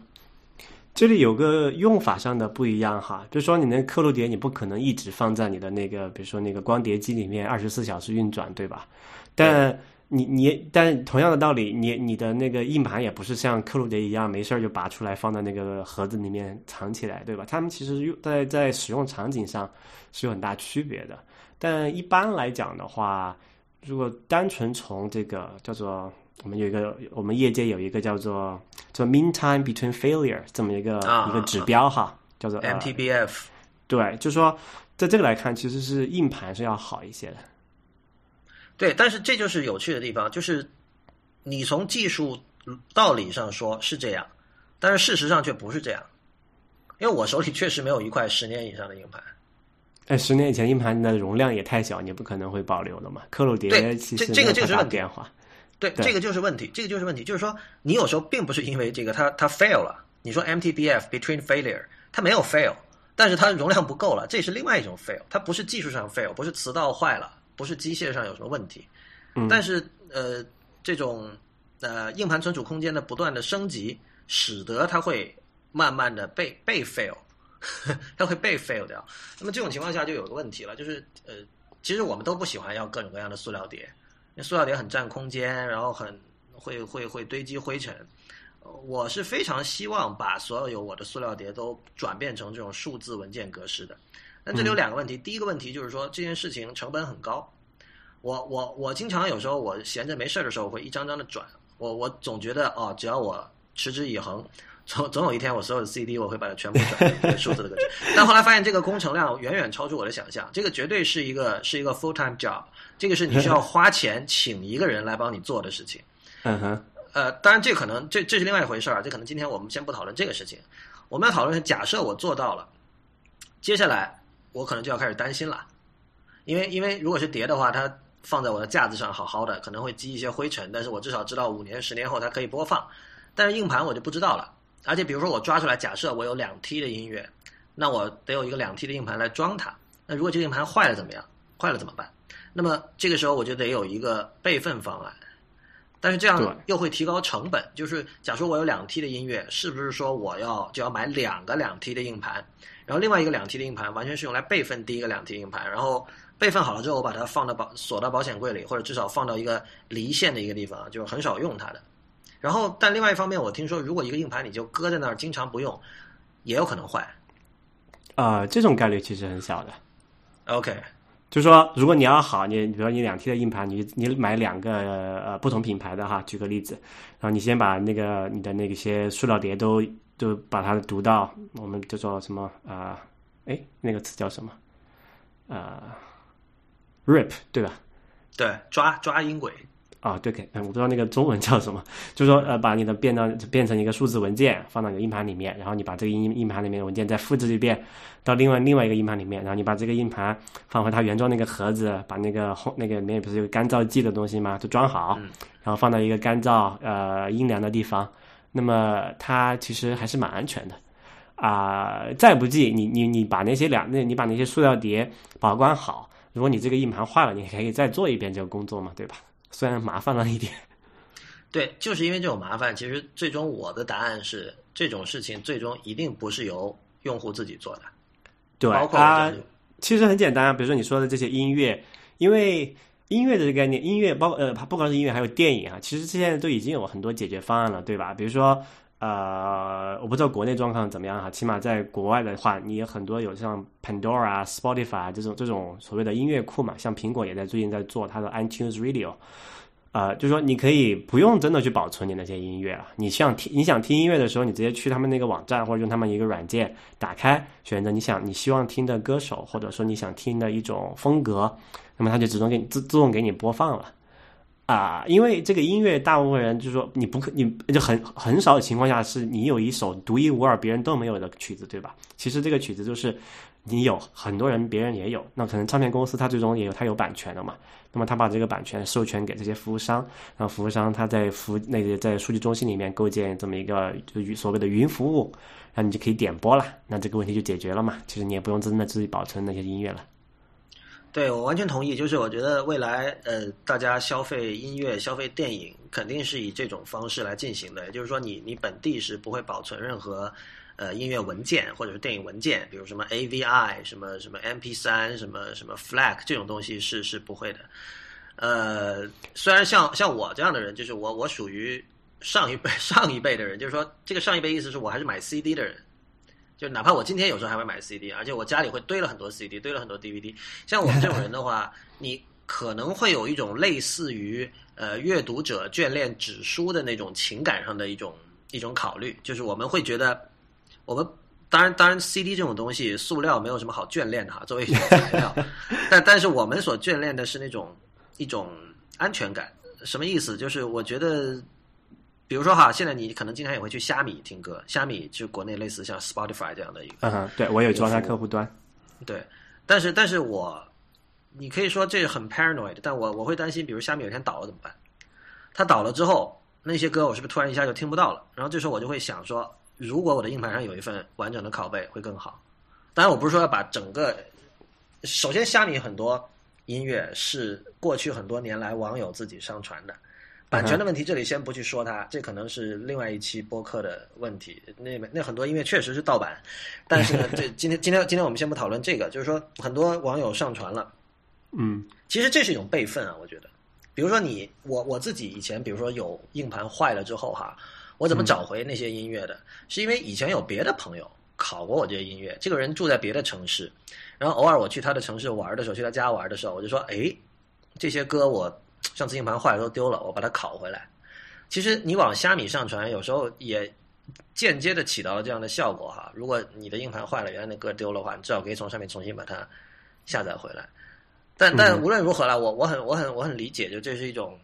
这里有个用法上的不一样哈，就是说你那刻录碟你不可能一直放在你的那个，比如说那个光碟机里面二十四小时运转，对吧？但你你，但同样的道理，你你的那个硬盘也不是像克鲁杰一样，没事儿就拔出来放在那个盒子里面藏起来，对吧？他们其实用在在使用场景上是有很大区别的。但一般来讲的话，如果单纯从这个叫做我们有一个我们业界有一个叫做叫 mean time between failure 这么一个一个指标哈，叫做 MTBF。对，就是说在这个来看，其实是硬盘是要好一些的。对，但是这就是有趣的地方，就是你从技术道理上说是这样，但是事实上却不是这样，因为我手里确实没有一块十年以上的硬盘。哎，十年以前硬盘的容量也太小，你不可能会保留的嘛。克鲁迭其实这个就是问题。变化，对，这个就是问题，这个就是问题，就是说你有时候并不是因为这个它它 fail 了，你说 MTBF between failure，它没有 fail，但是它容量不够了，这是另外一种 fail，它不是技术上 fail，不是磁道坏了，不是机械上有什么问题，但是呃这种呃硬盘存储空间的不断的升级，使得它会慢慢的被被 fail。它会被 fail 掉，那么这种情况下就有个问题了，就是呃，其实我们都不喜欢要各种各样的塑料碟，那塑料碟很占空间，然后很会会会堆积灰尘。我是非常希望把所有我的塑料碟都转变成这种数字文件格式的。但这里有两个问题，第一个问题就是说这件事情成本很高。我我我经常有时候我闲着没事儿的时候我会一张张的转，我我总觉得哦，只要我持之以恒。总总有一天，我所有的 CD 我会把它全部转成数字的格式。但后来发现这个工程量远远超出我的想象，这个绝对是一个是一个 full time job，这个是你需要 花钱请一个人来帮你做的事情。嗯哼。呃，当然这可能这这是另外一回事儿，这可能今天我们先不讨论这个事情。我们要讨论是假设我做到了，接下来我可能就要开始担心了，因为因为如果是碟的话，它放在我的架子上好好的，可能会积一些灰尘，但是我至少知道五年十年后它可以播放。但是硬盘我就不知道了。而且，比如说我抓出来，假设我有两 T 的音乐，那我得有一个两 T 的硬盘来装它。那如果这个硬盘坏了怎么样？坏了怎么办？那么这个时候我就得有一个备份方案。但是这样又会提高成本。就是假如我有两 T 的音乐，是不是说我要就要买两个两 T 的硬盘？然后另外一个两 T 的硬盘完全是用来备份第一个两 T 硬盘，然后备份好了之后，我把它放到保锁到保险柜里，或者至少放到一个离线的一个地方，就是很少用它的。然后，但另外一方面，我听说，如果一个硬盘你就搁在那儿，经常不用，也有可能坏。啊，这种概率其实很小的。OK，就是说，如果你要好，你比如说你两 T 的硬盘，你你买两个呃不同品牌的哈，举个例子，然后你先把那个你的那些塑料碟都都把它读到，我们叫做什么啊？哎，那个词叫什么？呃，rip 对吧？对，抓抓音轨。啊，对，给，我不知道那个中文叫什么，就是说，呃，把你的变到变成一个数字文件，放到你的硬盘里面，然后你把这个硬硬盘里面的文件再复制一遍到另外另外一个硬盘里面，然后你把这个硬盘放回它原装那个盒子，把那个后那个里面不是有干燥剂的东西吗？都装好，然后放到一个干燥呃阴凉的地方，那么它其实还是蛮安全的啊。再不济，你你你把那些两那你把那些塑料碟保管好，如果你这个硬盘坏了，你可以再做一遍这个工作嘛，对吧？虽然麻烦了一点，对，就是因为这种麻烦，其实最终我的答案是，这种事情最终一定不是由用户自己做的。对，包括其实很简单，比如说你说的这些音乐，因为音乐的这个概念，音乐包呃，不光是音乐，还有电影啊，其实现在都已经有很多解决方案了，对吧？比如说。呃，我不知道国内状况怎么样哈，起码在国外的话，你有很多有像 Pandora、Spotify 这种这种所谓的音乐库嘛，像苹果也在最近在做它的 iTunes Radio，呃，就是说你可以不用真的去保存你那些音乐了，你想听你想听音乐的时候，你直接去他们那个网站或者用他们一个软件打开，选择你想你希望听的歌手或者说你想听的一种风格，那么它就自动给你自自动给你播放了。啊，因为这个音乐，大部分人就是说，你不可，你就很很少的情况下是你有一首独一无二、别人都没有的曲子，对吧？其实这个曲子就是你有很多人，别人也有，那可能唱片公司它最终也有它有版权的嘛。那么他把这个版权授权给这些服务商，然后服务商他在服那个在数据中心里面构建这么一个就所谓的云服务，然后你就可以点播了，那这个问题就解决了嘛。其实你也不用真的自己保存那些音乐了。对，我完全同意。就是我觉得未来，呃，大家消费音乐、消费电影，肯定是以这种方式来进行的。也就是说，你你本地是不会保存任何，呃，音乐文件或者是电影文件，比如什么 AVI、什么什么 MP3、什么什么 FLAC 这种东西是是不会的。呃，虽然像像我这样的人，就是我我属于上一辈 上一辈的人，就是说这个上一辈意思是我还是买 CD 的人。就哪怕我今天有时候还会买 CD，而且我家里会堆了很多 CD，堆了很多 DVD。像我们这种人的话，你可能会有一种类似于呃阅读者眷恋纸书的那种情感上的一种一种考虑，就是我们会觉得，我们当然当然 CD 这种东西，塑料没有什么好眷恋的哈，作为一种材料，但但是我们所眷恋的是那种一种安全感。什么意思？就是我觉得。比比如说哈，现在你可能经常也会去虾米听歌，虾米就国内类似像 Spotify 这样的一个，嗯哼，对我有装它客户端，对，但是但是我，你可以说这很 paranoid，但我我会担心，比如虾米有一天倒了怎么办？它倒了之后，那些歌我是不是突然一下就听不到了？然后这时候我就会想说，如果我的硬盘上有一份完整的拷贝会更好。当然，我不是说要把整个，首先虾米很多音乐是过去很多年来网友自己上传的，版权的问题这里先不去说它，这可能是另外一期播客的问题。那那很多音乐确实是盗版，但是呢，这 今天今天今天我们先不讨论这个，就是说很多网友上传了，嗯其实这是一种备份啊，我觉得。比如说你我我自己以前，比如说有硬盘坏了之后哈，我怎么找回那些音乐的？是因为以前有别的朋友考过我这些音乐，这个人住在别的城市，然后偶尔我去他的城市玩的时候，去他家玩的时候，我就说，哎，这些歌我上次硬盘坏了都丢了，我把它拷回来。其实你往虾米上传，有时候也间接的起到了这样的效果哈。如果你的硬盘坏了，原来那歌丢了的话，你至少可以从上面重新把它下载回来。但但无论如何啦，我我很我很我很理解，就这是一种，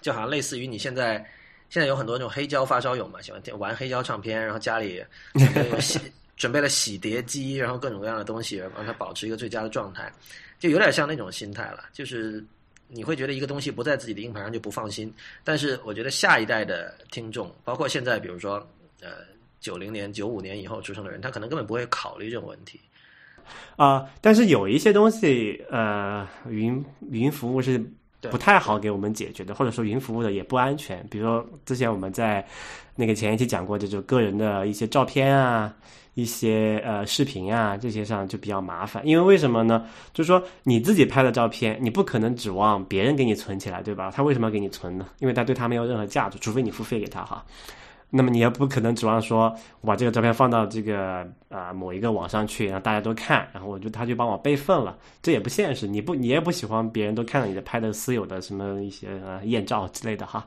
就好像类似于你现在现在有很多那种黑胶发烧友嘛，喜欢听玩黑胶唱片，然后家里准备有洗 准备了洗碟机，然后各种各样的东西，让它保持一个最佳的状态，就有点像那种心态了。就是你会觉得一个东西不在自己的硬盘上就不放心，但是我觉得下一代的听众，包括现在比如说呃九零年、九五年以后出生的人，他可能根本不会考虑这种问题。啊、但是有一些东西，呃，云云服务是不太好给我们解决的，或者说云服务的也不安全。比如说之前我们在那个前一期讲过，就就个人的一些照片啊、一些呃视频啊这些上就比较麻烦。因为为什么呢？就是说你自己拍的照片，你不可能指望别人给你存起来，对吧？他为什么要给你存呢？因为他对他没有任何价值，除非你付费给他哈。那么你也不可能指望说我把这个照片放到这个啊、某一个网上去，让大家都看，然后我就他就帮我备份了，这也不现实。你不你也不喜欢别人都看到你的拍的私有的什么一些呃艳照之类的哈。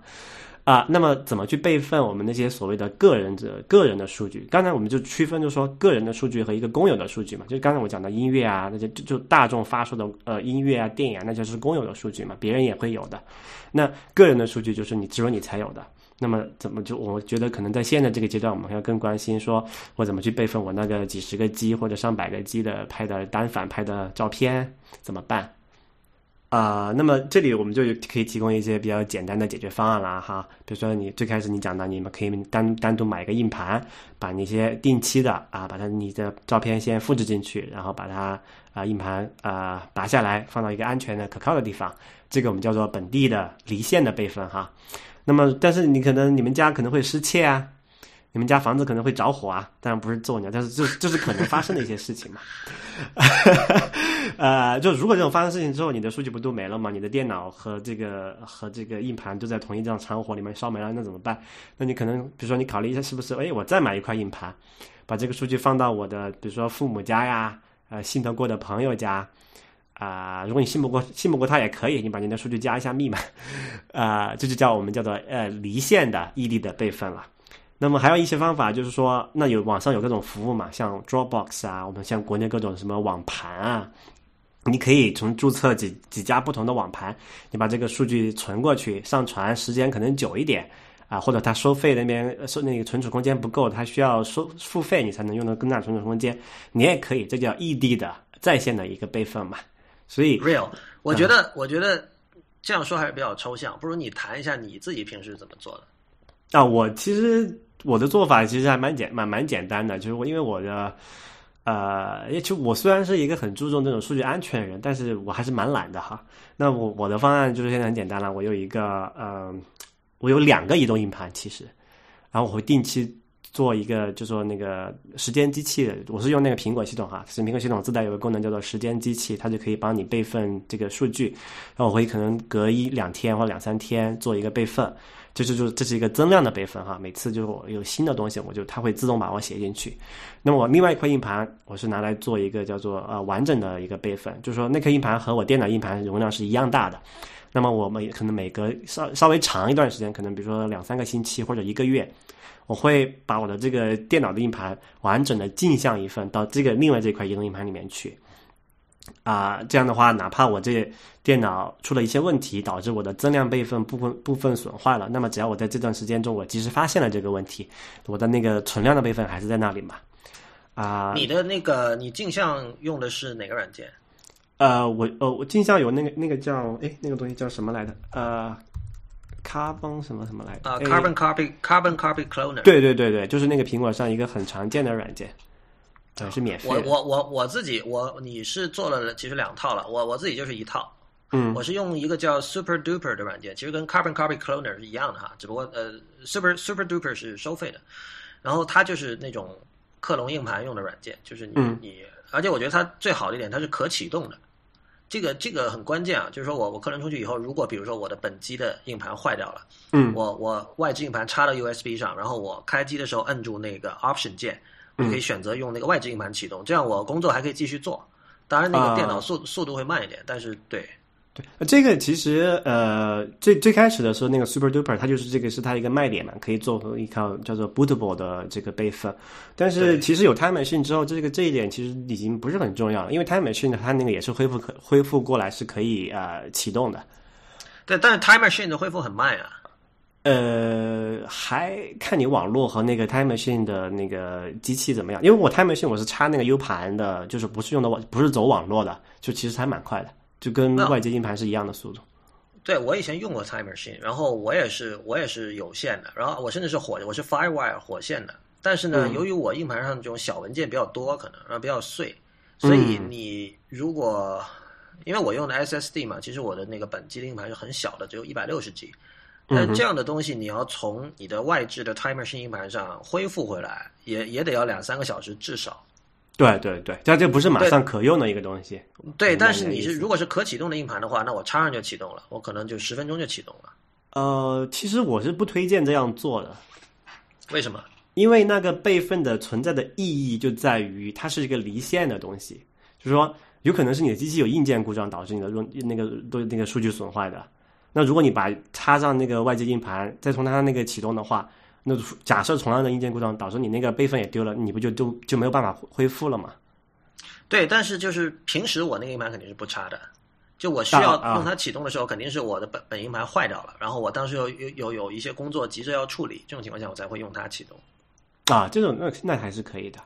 啊，那么怎么去备份我们那些所谓的个人的个人的数据？刚才我们就区分，就说个人的数据和一个公有的数据嘛。就是刚才我讲的音乐啊，那些就就大众发售的呃音乐啊、电影啊，那就是公有的数据嘛，别人也会有的。那个人的数据就是你只有你才有的。那么怎么就我觉得可能在现在这个阶段，我们要更关心说我怎么去备份我那个几十个 G 或者上百个 G 的拍的单反拍的照片怎么办？啊、那么这里我们就可以提供一些比较简单的解决方案啦，哈。比如说你最开始你讲的，你们可以单单独买一个硬盘，把那些定期的啊，把它你的照片先复制进去，然后把它啊硬盘啊拔下来，放到一个安全的、可靠的地方。这个我们叫做本地的离线的备份哈。那么，但是你可能你们家可能会失窃啊，你们家房子可能会着火啊，当然不是揍你，但是这这是可能发生的一些事情嘛。呃，就如果这种发生事情之后，你的数据不都没了吗？你的电脑和这个和这个硬盘都在同一张长火里面烧没了，那怎么办？那你可能比如说你考虑一下，是不是哎，我再买一块硬盘，把这个数据放到我的比如说父母家呀，呃，信得过的朋友家。啊、如果你信不过信不过他也可以，你把你的数据加一下密码，啊，这就叫我们叫做呃离线的异地的备份了。那么还有一些方法，就是说，那有网上有各种服务嘛，像 Dropbox 啊，我们像国内各种什么网盘啊，你可以从注册几几家不同的网盘，你把这个数据存过去，上传时间可能久一点啊，或者它收费那边呃收那个存储空间不够，它需要收付费你才能用到更大存储空间，你也可以，这叫异地的在线的一个备份嘛。所以 real，我觉得、我觉得这样说还是比较抽象，不如你谈一下你自己平时怎么做的。啊，我其实我的做法其实还蛮简蛮蛮简单的，就是我因为我的呃，也就我虽然是一个很注重这种数据安全的人，但是我还是蛮懒的哈。那我我的方案就是现在很简单了，我有一个呃，我有两个移动硬盘其实，然后我会定期。做一个就说那个时间机器，我是用那个苹果系统哈，是苹果系统自带有个功能叫做时间机器，它就可以帮你备份这个数据，然后我会可能隔一两天或两三天做一个备份，就是就是这是一个增量的备份哈，每次就我有新的东西，我就它会自动把我写进去。那么我另外一块硬盘，我是拿来做一个叫做呃完整的一个备份，就是说那颗硬盘和我电脑硬盘容量是一样大的。那么我们可能每隔稍稍微长一段时间，可能比如说两三个星期或者一个月，我会把我的这个电脑的硬盘完整的镜像一份到这个另外这块移动硬盘里面去。啊，这样的话，哪怕我这电脑出了一些问题，导致我的增量备份部分部分损坏了，那么只要我在这段时间中我及时发现了这个问题，我的那个存量的备份还是在那里嘛。啊，你的那个你镜像用的是哪个软件？呃，我呃我镜像有那个那个叫哎那个东西叫什么来着？呃，Carbon 什么什么来着？啊，Carbon Copy Carbon Copy Cloner。对对对对，就是那个苹果上一个很常见的软件。对，是免费。我我我我自己我你是做了其实两套了，我我自己就是一套。嗯，我是用一个叫 Super Duper 的软件，其实跟 Carbon Copy Cloner 是一样的哈，只不过呃 Super Super Duper 是收费的，然后它就是那种克隆硬盘用的软件，就是你你，而且我觉得它最好的一点，它是可启动的。这个这个很关键啊，就是说我我克隆出去以后，如果比如说我的本机的硬盘坏掉了，嗯，我我外置硬盘插到 USB 上，然后我开机的时候摁住那个 Option 键。我可以选择用那个外置硬盘启动，这样我工作还可以继续做。当然，那个电脑速速度会慢一点，但是对对，这个其实呃，最最开始的时候，那个 Super Duper 它就是这个是它一个卖点嘛，可以做一套叫做 Bootable 的这个备份。但是其实有 Time Machine 之后，这个这一点其实已经不是很重要了，因为 Time Machine 它那个也是恢复可恢复过来是可以呃启动的。对，但是 Time Machine 的恢复很慢啊。呃，还看你网络和那个 Time Machine 的那个机器怎么样？因为我 Time Machine 我是插那个 U 盘的，就是不是用的网，不是走网络的，就其实还蛮快的，就跟外接硬盘是一样的速度。对，我以前用过 Time Machine，然后我也是我也是有线的，然后我甚至是火，我是 FireWire 火线的。但是呢，由于我硬盘上这种小文件比较多，可能然后比较碎，所以你如果因为我用的 SSD 嘛，其实我的那个本机的硬盘是很小的，只有一百六十 G。那这样的东西，你要从你的外置的 Time Machine 硬盘上恢复回来，也也得要两三个小时至少。对对对，但这不是马上可用的一个东西。对，但是你是如果是可启动的硬盘的话，那我插上就启动了，我可能就十分钟就启动了。呃，其实我是不推荐这样做的。为什么？因为那个备份的存在的意义就在于它是一个离线的东西，就是说有可能是你的机器有硬件故障导致你的用那个对那个数据损坏的。那如果你把插上那个外接硬盘，再从它那个启动的话，那假设同样的硬件故障导致你那个备份也丢了，你不就就就没有办法恢复了吗？对，但是就是平时我那个硬盘肯定是不插的，就我需要用它启动的时候，肯定是我的本本硬盘坏掉了，然后我当时有有有有一些工作急着要处理，这种情况下我才会用它启动。啊，这种那那还是可以的。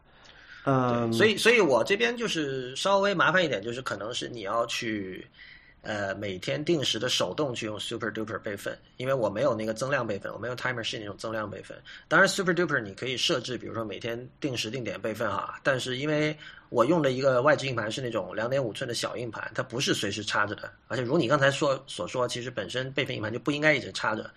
嗯，所以所以我这边就是稍微麻烦一点，就是可能是你要去。呃，每天定时的手动去用 Super Duper 备份，因为我没有那个增量备份，我没有 Timer 是那种增量备份。当然，Super Duper 你可以设置，比如说每天定时定点备份哈。但是因为我用的一个外置硬盘是那种两点五寸的小硬盘，它不是随时插着的，而且如你刚才说所说，其实本身备份硬盘就不应该一直插着。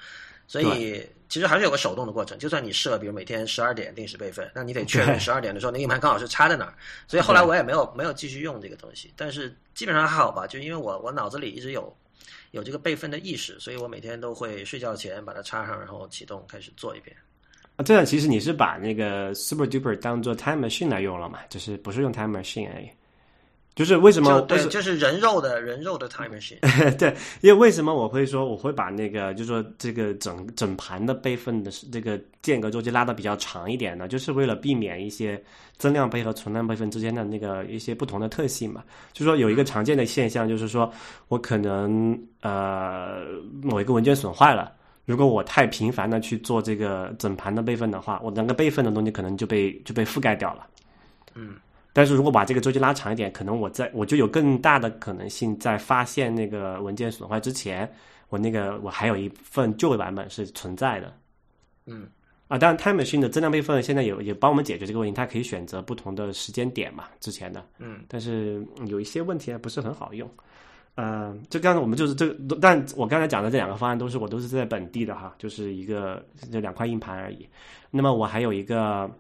所以其实还是有个手动的过程，就算你设，比如每天十二点定时备份，那你得 确认十二点的时候那硬盘刚好是插在哪儿。所以后来我也没有没有继续用这个东西，但是基本上还好吧，就因为我我脑子里一直有有这个备份的意识，所以我每天都会睡觉前把它插上，然后启动开始做一遍。啊，这样其实你是把那个 Super Duper 当做 Time Machine 来用了嘛？就是不是用 Time Machine 而已。就是为什么？对，就是人肉的人肉的 time machine。对，因为为什么我会说我会把那个，就是说这个整整盘的备份的这个间隔周期拉的比较长一点呢？就是为了避免一些增量备和存量备份之间的那个一些不同的特性嘛。就是说有一个常见的现象，就是说我可能呃某一个文件损坏了，如果我太频繁的去做这个整盘的备份的话，我整个备份的东西可能就被就被覆盖掉了。嗯。但是如果把这个周期拉长一点，可能我在我就有更大的可能性，在发现那个文件损坏之前，我那个我还有一份旧的版本是存在的。嗯，啊，当然，Time Machine 的增量备份现在有也帮我们解决这个问题，它可以选择不同的时间点嘛，之前的。嗯，但是有一些问题还不是很好用。呃，就刚才我们就是这，但我刚才讲的这两个方案都是我都是在本地的哈，就是一个这两块硬盘而已。那么我还有一个。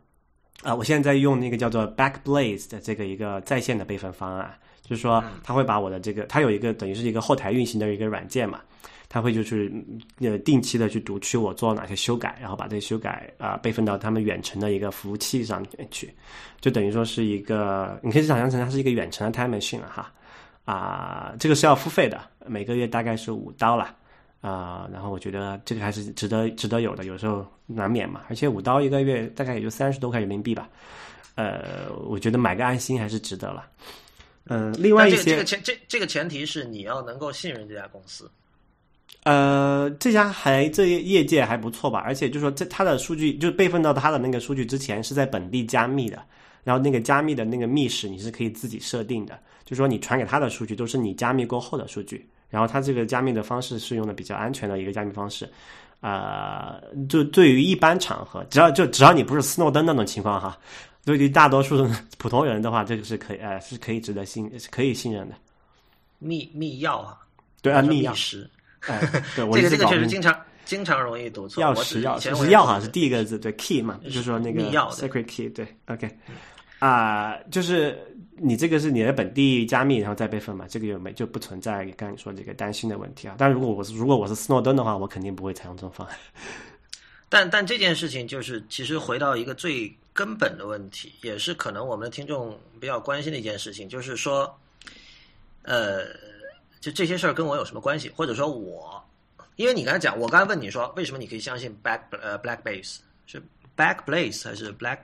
啊，我现在在用那个叫做 Backblaze 的这个一个在线的备份方案，就是说它会把我的这个，它有一个等于是一个后台运行的一个软件嘛，它会就是呃定期的去读取我做了哪些修改，然后把这些修改啊备份到他们远程的一个服务器上面去，就等于说是一个，你可以想象成它是一个远程的 Time Machine 了哈，啊，这个是要付费的，每个月大概是五刀了。啊，然后我觉得这个还是值得值得有的，有时候难免嘛。而且五刀一个月，大概也就三十多块人民币吧。呃，我觉得买个安心还是值得了。嗯，另外一些这个前这这个前提是你要能够信任这家公司。呃，这家还这业界还不错吧？而且就是说，这它的数据就备份到它的那个数据之前是在本地加密的，然后那个加密的那个密室你是可以自己设定的，就说你传给他的数据都是你加密过后的数据，然后它这个加密的方式是用的比较安全的一个加密方式。呃，就对于一般场合，只要就只要你不是斯诺登那种情况哈，对于大多数的普通人的话，这个是可以呃是可以值得信是可以信任的。密密钥啊，对啊，密钥。哎，对，这个这个确实经常经常容易读错。钥匙钥匙是钥哈，是第一个字，对，key 嘛，就是说那个 secret key，对，OK，啊，就是你这个是你的本地加密，然后再备份嘛，这个有没就不存在刚才你说这个担心的问题啊。但如果我是如果我是斯诺登的话，我肯定不会采用这种方案。但但这件事情就是其实回到一个最根本的问题，也是可能我们的听众比较关心的一件事情，就是说，呃。就这些事儿跟我有什么关系？或者说我，因为你刚才讲，我刚才问你说，为什么你可以相信 Back 呃 Blackbase 是 Backblaze 还是 Black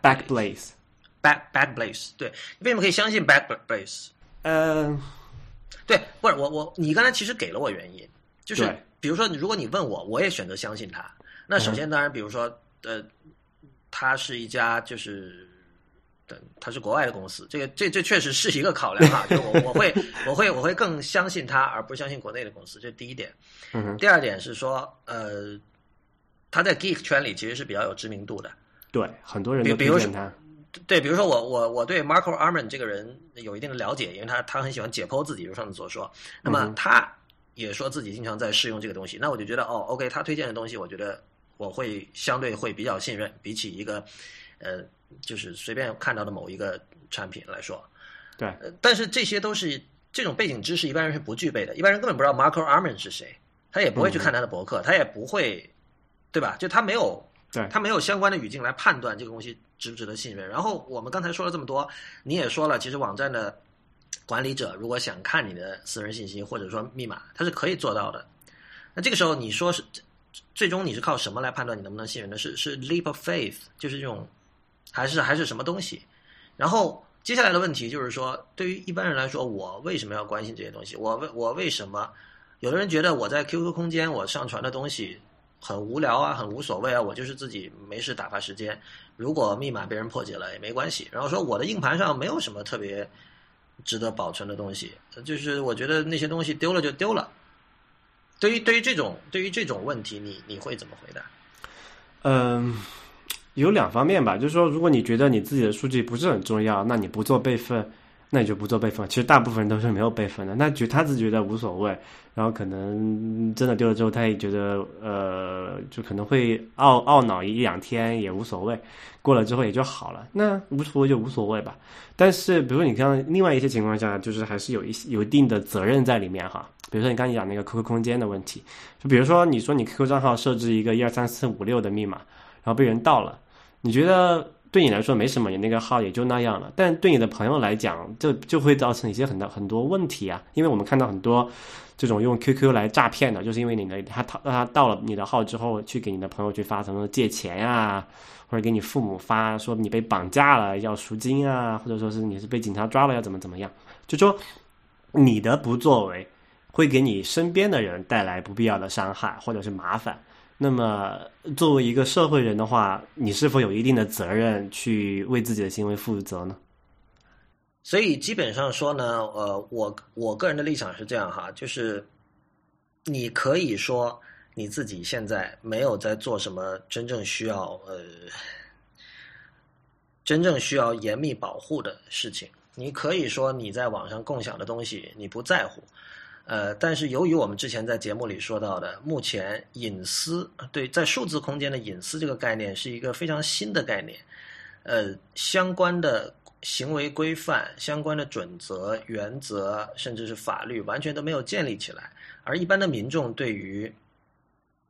Backblaze？Back Backblaze 对，为什么可以相信 bad place？呃，对，不是我我你刚才其实给了我原因，就是比如说如果你问我，我也选择相信他。那首先当然，比如说呃，他是一家就是。对，它是国外的公司，这个这这确实是一个考量哈。就我我会我会我会更相信它，而不是相信国内的公司，这是第一点。嗯。第二点是说，呃，他在 geek 圈里其实是比较有知名度的。对，很多人都比如说他。对，比如说我我我对 Marco Arman 这个人有一定的了解，因为他他很喜欢解剖自己，如上次所说。那么他也说自己经常在试用这个东西，那我就觉得哦，OK，他推荐的东西，我觉得我会相对会比较信任，比起一个呃。就是随便看到的某一个产品来说，对，但是这些都是这种背景知识，一般人是不具备的。一般人根本不知道 Marco Arman 是谁，他也不会去看他的博客，他也不会，对吧？就他没有，对他没有相关的语境来判断这个东西值不值得信任。然后我们刚才说了这么多，你也说了，其实网站的管理者如果想看你的私人信息或者说密码，他是可以做到的。那这个时候你说是最终你是靠什么来判断你能不能信任的？是是 leap of faith，就是这种。还是还是什么东西？然后接下来的问题就是说，对于一般人来说，我为什么要关心这些东西？我为我为什么？有的人觉得我在 QQ 空间我上传的东西很无聊啊，很无所谓啊，我就是自己没事打发时间。如果密码被人破解了也没关系。然后说我的硬盘上没有什么特别值得保存的东西，就是我觉得那些东西丢了就丢了。对于对于这种对于这种问题，你你会怎么回答？嗯。有两方面吧，就是说，如果你觉得你自己的数据不是很重要，那你不做备份，那你就不做备份。其实大部分人都是没有备份的，那觉他是觉得无所谓，然后可能真的丢了之后，他也觉得呃，就可能会懊懊恼一两天也无所谓，过了之后也就好了。那无所谓就无所谓吧。但是，比如说你看另外一些情况下，就是还是有一些有一定的责任在里面哈。比如说你刚才讲那个 QQ 空间的问题，就比如说你说你 QQ 账号设置一个一二三四五六的密码，然后被人盗了。你觉得对你来说没什么，你那个号也就那样了。但对你的朋友来讲，就就会造成一些很多很多问题啊。因为我们看到很多这种用 QQ 来诈骗的，就是因为你的他他他到了你的号之后，去给你的朋友去发什么借钱呀，或者给你父母发说你被绑架了要赎金啊，或者说是你是被警察抓了要怎么怎么样，就说你的不作为会给你身边的人带来不必要的伤害或者是麻烦。那么，作为一个社会人的话，你是否有一定的责任去为自己的行为负责呢？所以，基本上说呢，呃，我我个人的立场是这样哈，就是你可以说你自己现在没有在做什么真正需要呃真正需要严密保护的事情，你可以说你在网上共享的东西你不在乎。呃，但是由于我们之前在节目里说到的，目前隐私对在数字空间的隐私这个概念是一个非常新的概念，呃，相关的行为规范、相关的准则、原则，甚至是法律，完全都没有建立起来，而一般的民众对于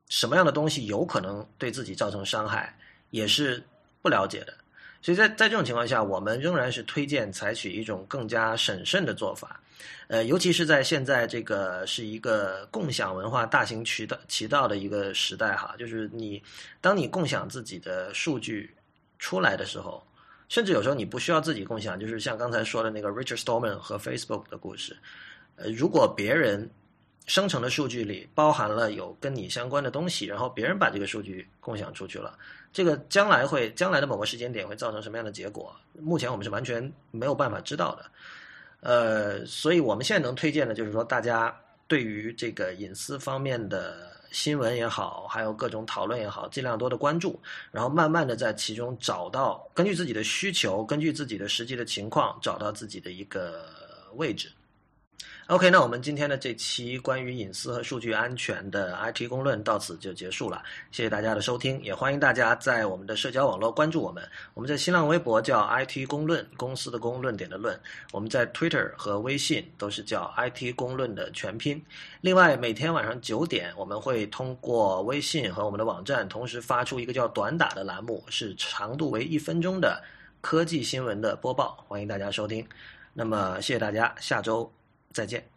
什么样的东西有可能对自己造成伤害，也是不了解的。所以在在这种情况下，我们仍然是推荐采取一种更加审慎的做法。呃，尤其是在现在这个是一个共享文化大行渠道渠道的一个时代哈，就是你当你共享自己的数据出来的时候，甚至有时候你不需要自己共享，就是像刚才说的那个 Richard Stallman 和 Facebook 的故事。呃，如果别人生成的数据里包含了有跟你相关的东西，然后别人把这个数据共享出去了，这个将来会将来的某个时间点会造成什么样的结果？目前我们是完全没有办法知道的。呃，所以我们现在能推荐的就是说，大家对于这个隐私方面的新闻也好，还有各种讨论也好，尽量多的关注，然后慢慢的在其中找到根据自己的需求，根据自己的实际的情况，找到自己的一个位置。OK，那我们今天的这期关于隐私和数据安全的 IT 公论到此就结束了，谢谢大家的收听，也欢迎大家在我们的社交网络关注我们。我们在新浪微博叫 IT 公论，公司的公论点的论；我们在 Twitter 和微信都是叫 IT 公论的全拼。另外，每天晚上九点，我们会通过微信和我们的网站同时发出一个叫短打的栏目，是长度为一分钟的科技新闻的播报，欢迎大家收听。那么，谢谢大家，下周。再见。